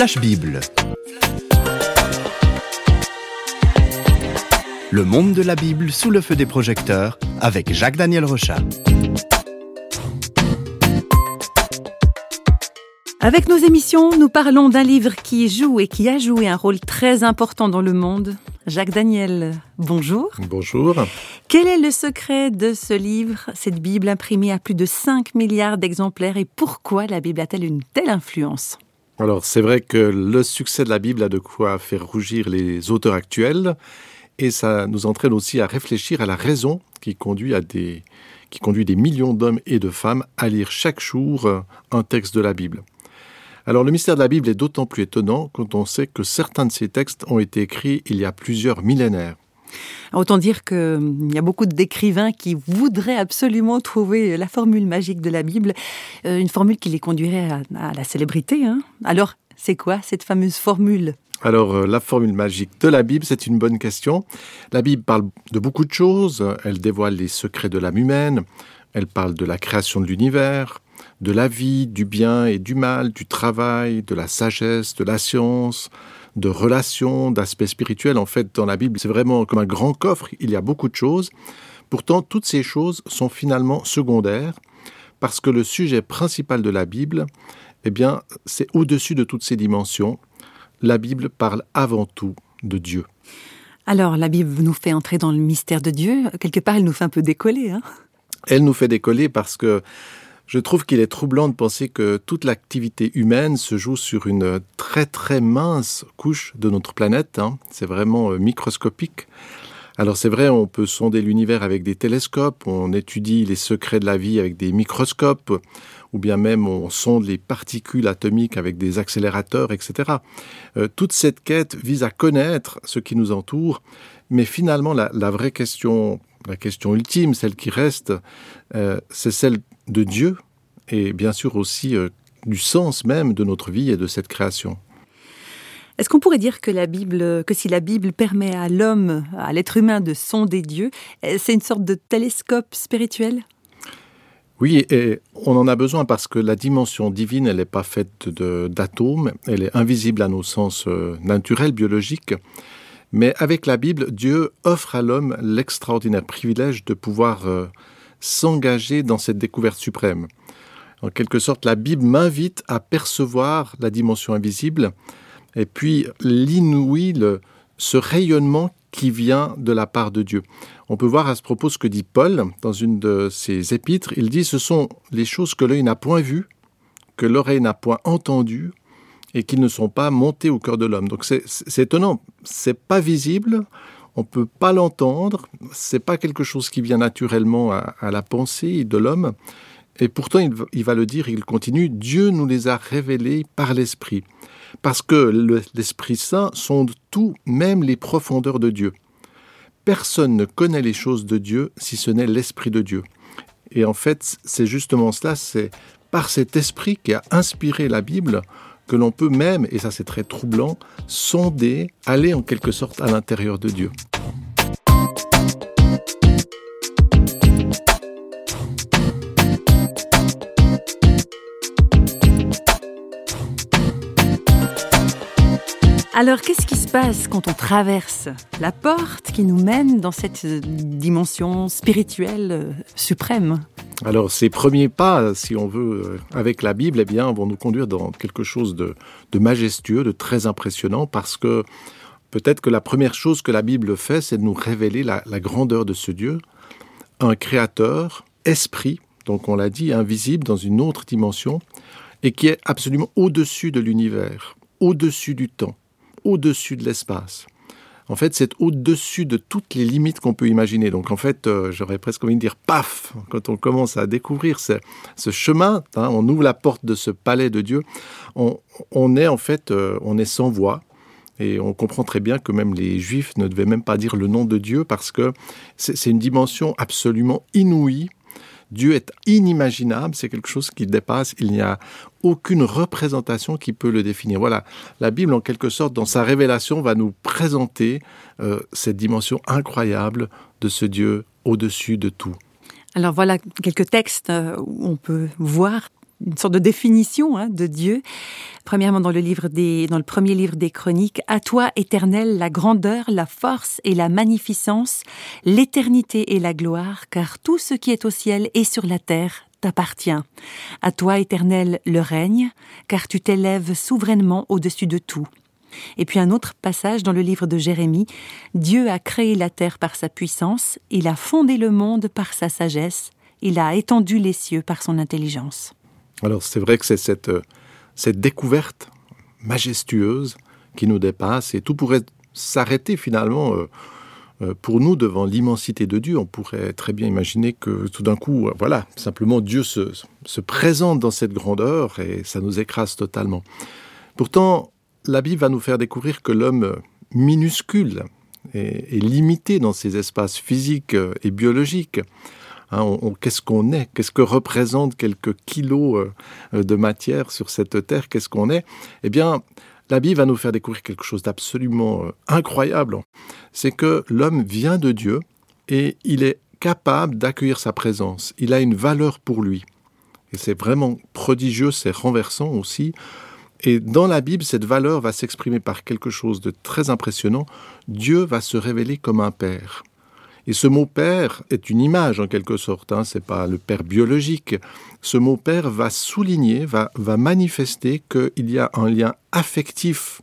Flash Bible. Le monde de la Bible sous le feu des projecteurs avec Jacques-Daniel Rochat. Avec nos émissions, nous parlons d'un livre qui joue et qui a joué un rôle très important dans le monde. Jacques Daniel, bonjour. Bonjour. Quel est le secret de ce livre, cette Bible imprimée à plus de 5 milliards d'exemplaires et pourquoi la Bible a-t-elle une telle influence? Alors c'est vrai que le succès de la Bible a de quoi faire rougir les auteurs actuels et ça nous entraîne aussi à réfléchir à la raison qui conduit des des millions d'hommes et de femmes à lire chaque jour un texte de la Bible. Alors le mystère de la Bible est d'autant plus étonnant quand on sait que certains de ces textes ont été écrits il y a plusieurs millénaires. Autant dire qu'il hum, y a beaucoup d'écrivains qui voudraient absolument trouver la formule magique de la Bible, euh, une formule qui les conduirait à, la célébrité. Hein. Alors, c'est quoi cette fameuse formule? Alors, euh, la formule magique de la Bible, c'est une bonne question. La Bible parle de beaucoup de choses. Elle dévoile les secrets de l'âme humaine. Elle parle de la création de l'univers, de la vie, du bien et du mal, du travail, de la sagesse, de la science, de relations, d'aspects spirituels. En fait, dans la Bible, c'est vraiment comme un grand coffre, il y a beaucoup de choses. Pourtant, toutes ces choses sont finalement secondaires, parce que le sujet principal de la Bible, eh bien, c'est au-dessus de toutes ces dimensions. La Bible parle avant tout de Dieu. Alors, la Bible nous fait entrer dans le mystère de Dieu. Quelque part, elle nous fait un peu décoller. Hein elle nous fait décoller parce que je trouve qu'il est troublant de penser que toute l'activité humaine se joue sur une très très mince couche de notre planète. Hein. C'est vraiment euh, microscopique. Alors c'est vrai, on peut sonder l'univers avec des télescopes, on étudie les secrets de la vie avec des microscopes, ou bien même on sonde les particules atomiques avec des accélérateurs, etc. Euh, toute cette quête vise à connaître ce qui nous entoure, mais finalement la, vraie question, la question ultime, celle qui reste, euh, c'est celle de Dieu et bien sûr aussi euh, du sens même de notre vie et de cette création. Est-ce qu'on pourrait dire que la Bible, que si la Bible permet à l'homme, à l'être humain de sonder Dieu, euh, c'est une sorte de télescope spirituel? Oui, et on en a besoin parce que la dimension divine, elle n'est pas faite d'atomes, elle est invisible à nos sens euh, naturels, biologiques. Mais avec la Bible, Dieu offre à l'homme l'extraordinaire privilège de pouvoir s'engager dans cette découverte suprême. En quelque sorte, la Bible m'invite à percevoir la dimension invisible et puis l'inouï, ce rayonnement qui vient de la part de Dieu. On peut voir à ce propos ce que dit Paul dans une de ses épîtres. Il dit Ce sont les choses que l'œil n'a point vues, que l'oreille n'a point entendues, et qui ne sont pas montées au cœur de l'homme. Donc c'est étonnant. C'est pas visible, on peut pas l'entendre, c'est pas quelque chose qui vient naturellement à, à la pensée de l'homme, et pourtant, il, va le dire, il continue, Dieu nous les a révélés par l'Esprit. Parce que l'Esprit Saint sonde tout, même les profondeurs de Dieu. Personne ne connaît les choses de Dieu si ce n'est l'Esprit de Dieu. Et en fait, c'est justement cela, c'est par cet esprit qui a inspiré la Bible que l'on peut même, et ça c'est très troublant, sonder, aller en quelque sorte à l'intérieur de Dieu. Alors, qu'est-ce qui se passe quand on traverse la porte qui nous mène dans cette dimension spirituelle euh, suprême? Alors ces premiers pas, si on veut, euh, avec la Bible, eh bien, vont nous conduire dans quelque chose de, majestueux, de très impressionnant, parce que peut-être que la première chose que la Bible fait, c'est de nous révéler la, la grandeur de ce Dieu, un créateur, esprit, donc on l'a dit, invisible dans une autre dimension, et qui est absolument au-dessus de l'univers, au-dessus du temps au-dessus de l'espace. En fait, c'est au-dessus de toutes les limites qu'on peut imaginer. Donc, en fait, euh, j'aurais presque envie de dire paf quand on commence à découvrir ce, chemin. Hein, on ouvre la porte de ce palais de Dieu. On, est en fait, euh, on est sans voix. Et on comprend très bien que même les Juifs ne devaient même pas dire le nom de Dieu parce que c'est une dimension absolument inouïe Dieu est inimaginable, c'est quelque chose qui dépasse, il n'y a aucune représentation qui peut le définir. Voilà, la Bible, en quelque sorte, dans sa révélation, va nous présenter euh, cette dimension incroyable de ce Dieu au-dessus de tout. Alors voilà quelques textes euh, où on peut voir une sorte de définition hein, de Dieu. Premièrement, dans le, livre des, dans le premier livre des Chroniques, À toi, éternel, la grandeur, la force et la magnificence, l'éternité et la gloire, car tout ce qui est au ciel et sur la terre t'appartient. À toi, éternel, le règne, car tu t'élèves souverainement au-dessus de tout. Et puis un autre passage dans le livre de Jérémie, Dieu a créé la terre par sa puissance, il a fondé le monde par sa sagesse, il a étendu les cieux par son intelligence. Alors c'est vrai que c'est cette, euh, cette découverte majestueuse qui nous dépasse et tout pourrait s'arrêter finalement euh, euh, pour nous devant l'immensité de Dieu. On pourrait très bien imaginer que tout d'un coup, voilà, simplement Dieu se, se présente dans cette grandeur et ça nous écrase totalement. Pourtant, la Bible va nous faire découvrir que l'homme minuscule est, limité dans ses espaces physiques et biologiques. Hein, qu'est-ce qu'on est? Qu'est-ce que représentent quelques kilos euh, de matière sur cette terre? Qu'est-ce qu'on est? Eh bien, la Bible va nous faire découvrir quelque chose d'absolument euh, incroyable. C'est que l'homme vient de Dieu et il est capable d'accueillir sa présence. Il a une valeur pour lui. Et c'est vraiment prodigieux, c'est renversant aussi. Et dans la Bible, cette valeur va s'exprimer par quelque chose de très impressionnant. Dieu va se révéler comme un père. Et ce mot père est une image en quelque sorte, hein, c'est pas le père biologique. Ce mot père va souligner, va, va manifester qu'il y a un lien affectif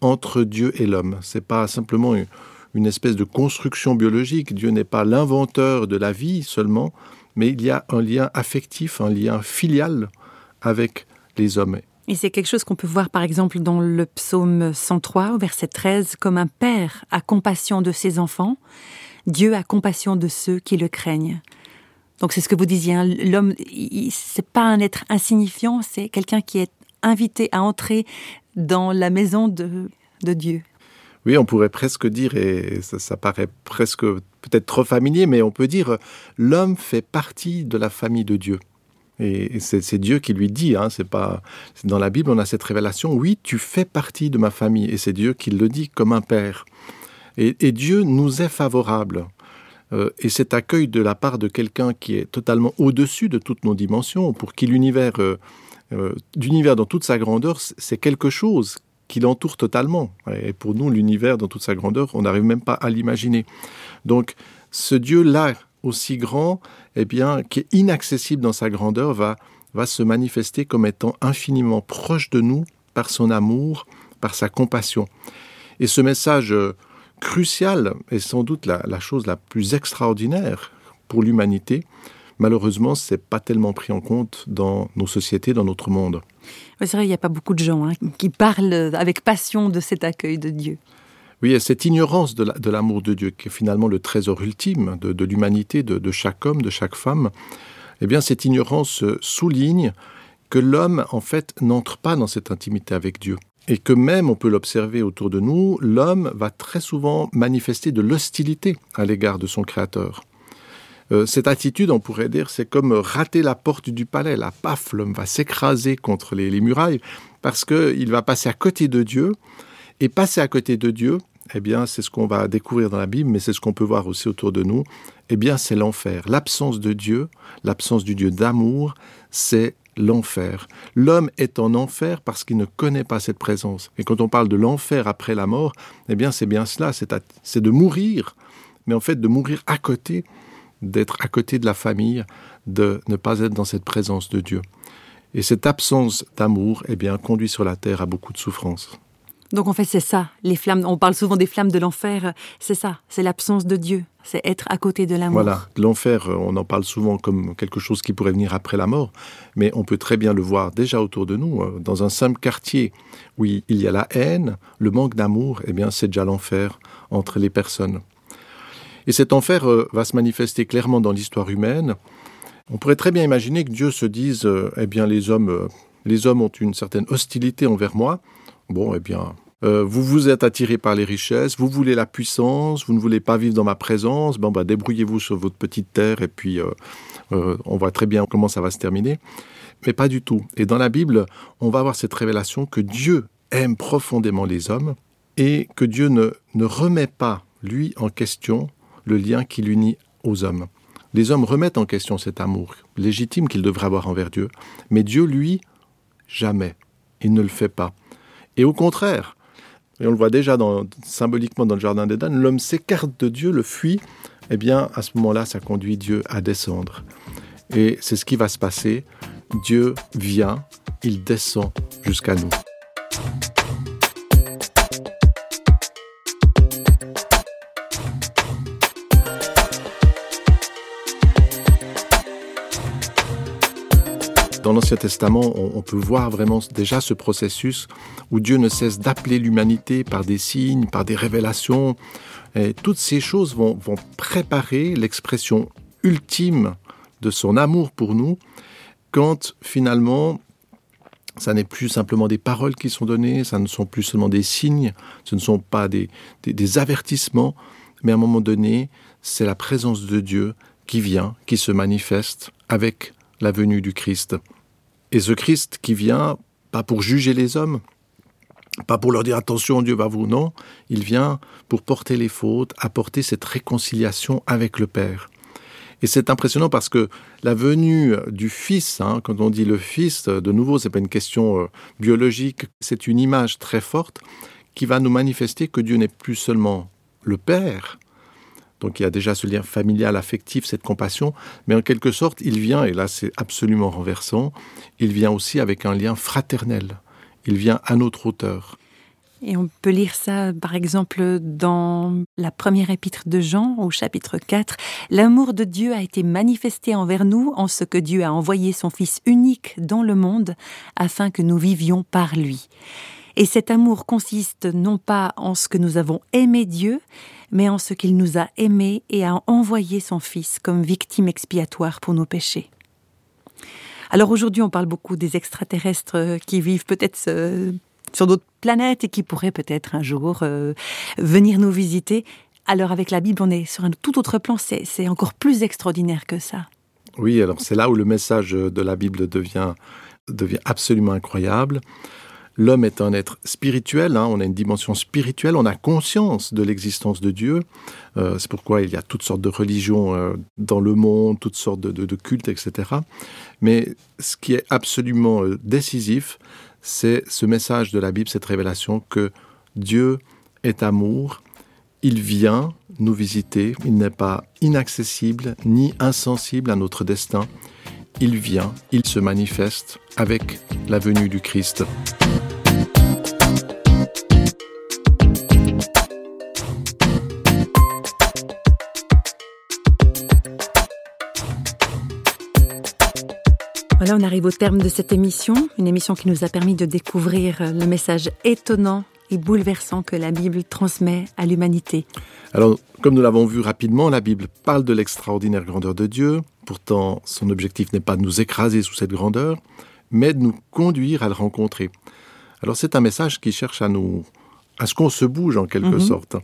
entre Dieu et l'homme. C'est pas simplement une, une espèce de construction biologique. Dieu n'est pas l'inventeur de la vie seulement, mais il y a un lien affectif, un lien filial avec les hommes. Et c'est quelque chose qu'on peut voir par exemple dans le psaume 103 au verset 13, comme un père a compassion de ses enfants. Dieu a compassion de ceux qui le craignent. Donc c'est ce que vous disiez, hein, l'homme, c'est pas un être insignifiant, c'est quelqu'un qui est invité à entrer dans la maison de, de Dieu. Oui, on pourrait presque dire, et ça, ça paraît presque peut-être trop familier, mais on peut dire l'homme fait partie de la famille de Dieu. Et c'est Dieu qui lui dit, hein, c'est pas dans la Bible on a cette révélation. Oui, tu fais partie de ma famille, et c'est Dieu qui le dit comme un père. Et, Dieu nous est favorable. Euh, et cet accueil de la part de quelqu'un qui est totalement au-dessus de toutes nos dimensions, pour qui l'univers, euh, euh, l'univers dans toute sa grandeur, c'est quelque chose qui l'entoure totalement. Et pour nous, l'univers dans toute sa grandeur, on n'arrive même pas à l'imaginer. Donc, ce Dieu-là, aussi grand, eh bien, qui est inaccessible dans sa grandeur, va se manifester comme étant infiniment proche de nous par son amour, par sa compassion. Et ce message crucial et sans doute la, chose la plus extraordinaire pour l'humanité. Malheureusement, ce n'est pas tellement pris en compte dans nos sociétés, dans notre monde. c'est vrai, il n'y a pas beaucoup de gens hein, qui parlent avec passion de cet accueil de Dieu. Oui, et cette ignorance de l'amour de, Dieu, qui est finalement le trésor ultime de, l'humanité, de, de, chaque homme, de chaque femme, eh bien, cette ignorance souligne que l'homme, en fait, n'entre pas dans cette intimité avec Dieu et que même, on peut l'observer autour de nous, l'homme va très souvent manifester de l'hostilité à l'égard de son créateur. Euh, cette attitude, on pourrait dire, c'est comme rater la porte du palais. La paf, l'homme va s'écraser contre les, les murailles parce qu'il va passer à côté de Dieu. Et passer à côté de Dieu, eh bien, c'est ce qu'on va découvrir dans la Bible, mais c'est ce qu'on peut voir aussi autour de nous. Eh bien, c'est l'enfer. L'absence de Dieu, l'absence du Dieu d'amour, c'est l'enfer. L'homme est en enfer parce qu'il ne connaît pas cette présence. Et quand on parle de l'enfer après la mort, eh bien c'est bien cela, c'est de mourir, mais en fait de mourir à côté, d'être à côté de la famille, de ne pas être dans cette présence de Dieu. Et cette absence d'amour, eh bien, conduit sur la terre à beaucoup de souffrances. Donc en fait, c'est ça, les flammes. On parle souvent des flammes de l'enfer. C'est ça, c'est l'absence de Dieu. C'est être à côté de l'amour. Voilà, l'enfer, on en parle souvent comme quelque chose qui pourrait venir après la mort, mais on peut très bien le voir déjà autour de nous. Euh, dans un simple quartier où il y a la haine, le manque d'amour, eh bien, c'est déjà l'enfer entre les personnes. Et cet enfer euh, va se manifester clairement dans l'histoire humaine. On pourrait très bien imaginer que Dieu se dise, euh, eh bien, les hommes, les hommes ont une certaine hostilité envers moi Bon, eh bien, euh, vous vous êtes attiré par les richesses, vous voulez la puissance, vous ne voulez pas vivre dans ma présence, bon, bah, débrouillez-vous sur votre petite terre et puis euh, euh, on voit très bien comment ça va se terminer. Mais pas du tout. Et dans la Bible, on va avoir cette révélation que Dieu aime profondément les hommes et que Dieu ne, ne remet pas, lui, en question le lien qui l'unit aux hommes. Les hommes remettent en question cet amour légitime qu'ils devraient avoir envers Dieu, mais Dieu, lui, jamais. Il ne le fait pas. Et au contraire, et on le voit déjà symboliquement dans le Jardin d'Éden, l'homme s'écarte de Dieu, le fuit, eh bien, à ce moment-là, ça conduit Dieu à descendre. Et c'est ce qui va se passer. Dieu vient, il descend jusqu'à nous. Dans l'Ancien Testament, on, peut voir vraiment déjà ce processus où Dieu ne cesse d'appeler l'humanité par des signes, par des révélations. Et toutes ces choses vont, préparer l'expression ultime de son amour pour nous quand finalement ça n'est plus simplement des paroles qui sont données, ça ne sont plus seulement des signes, ce ne sont pas des, des avertissements, mais à un moment donné, c'est la présence de Dieu qui vient, qui se manifeste avec la venue du Christ. Et ce Christ qui vient, pas pour juger les hommes, pas pour leur dire attention, Dieu va vous, non, il vient pour porter les fautes, apporter cette réconciliation avec le Père. Et c'est impressionnant parce que la venue du Fils, hein, quand on dit le Fils, de nouveau, c'est pas une question euh, biologique, c'est une image très forte qui va nous manifester que Dieu n'est plus seulement le Père, donc il y a déjà ce lien familial, affectif, cette compassion, mais en quelque sorte, il vient, et là c'est absolument renversant, il vient aussi avec un lien fraternel. Il vient à notre hauteur. Et on peut lire ça, par exemple, dans la première épître de Jean, au chapitre 4. L'amour de Dieu a été manifesté envers nous en ce que Dieu a envoyé son Fils unique dans le monde afin que nous vivions par lui. Et cet amour consiste non pas en ce que nous avons aimé Dieu, mais en ce qu'il nous a aimés et a envoyé son Fils comme victime expiatoire pour nos péchés. Alors aujourd'hui, on parle beaucoup des extraterrestres qui vivent peut-être euh, sur d'autres planètes et qui pourraient peut-être un jour euh, venir nous visiter. Alors avec la Bible, on est sur un tout autre plan, c'est encore plus extraordinaire que ça. Oui, alors c'est là où le message de la Bible devient, devient absolument incroyable. L'homme est un être spirituel, hein, on a une dimension spirituelle, on a conscience de l'existence de Dieu. Euh, c'est pourquoi il y a toutes sortes de religions euh, dans le monde, toutes sortes de, cultes, etc. Mais ce qui est absolument euh, décisif, c'est ce message de la Bible, cette révélation que Dieu est amour, il vient nous visiter, il n'est pas inaccessible ni insensible à notre destin, il vient, il se manifeste avec la venue du Christ. On arrive au terme de cette émission, une émission qui nous a permis de découvrir le message étonnant et bouleversant que la Bible transmet à l'humanité. Alors, comme nous l'avons vu rapidement, la Bible parle de l'extraordinaire grandeur de Dieu. Pourtant, son objectif n'est pas de nous écraser sous cette grandeur, mais de nous conduire à le rencontrer. Alors, c'est un message qui cherche à nous à ce qu'on se bouge en quelque -hmm. sorte.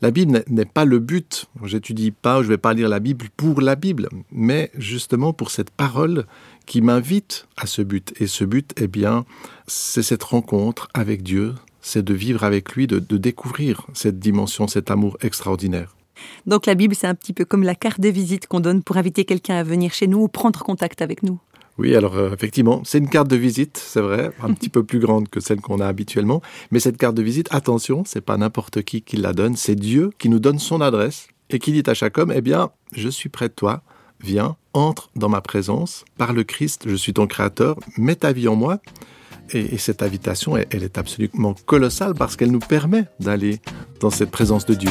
La Bible n'est pas le but. J'étudie pas, je vais pas lire la Bible pour la Bible, mais justement pour cette parole qui m'invite à ce but. Et ce but, eh bien, c'est cette rencontre avec Dieu, c'est de vivre avec lui, de, de découvrir cette dimension, cet amour extraordinaire. Donc la Bible, c'est un petit peu comme la carte de visite qu'on donne pour inviter quelqu'un à venir chez nous ou prendre contact avec nous. Oui, alors euh, effectivement, c'est une carte de visite, c'est vrai, un petit peu plus grande que celle qu'on a habituellement, mais cette carte de visite, attention, c'est pas n'importe qui qui la donne, c'est Dieu qui nous donne son adresse et qui dit à chaque homme, eh bien, je suis près de toi, viens, entre dans ma présence, par le Christ, je suis ton créateur, mets ta vie en moi. Et, et cette invitation, elle est absolument colossale parce qu'elle nous permet d'aller dans cette présence de Dieu.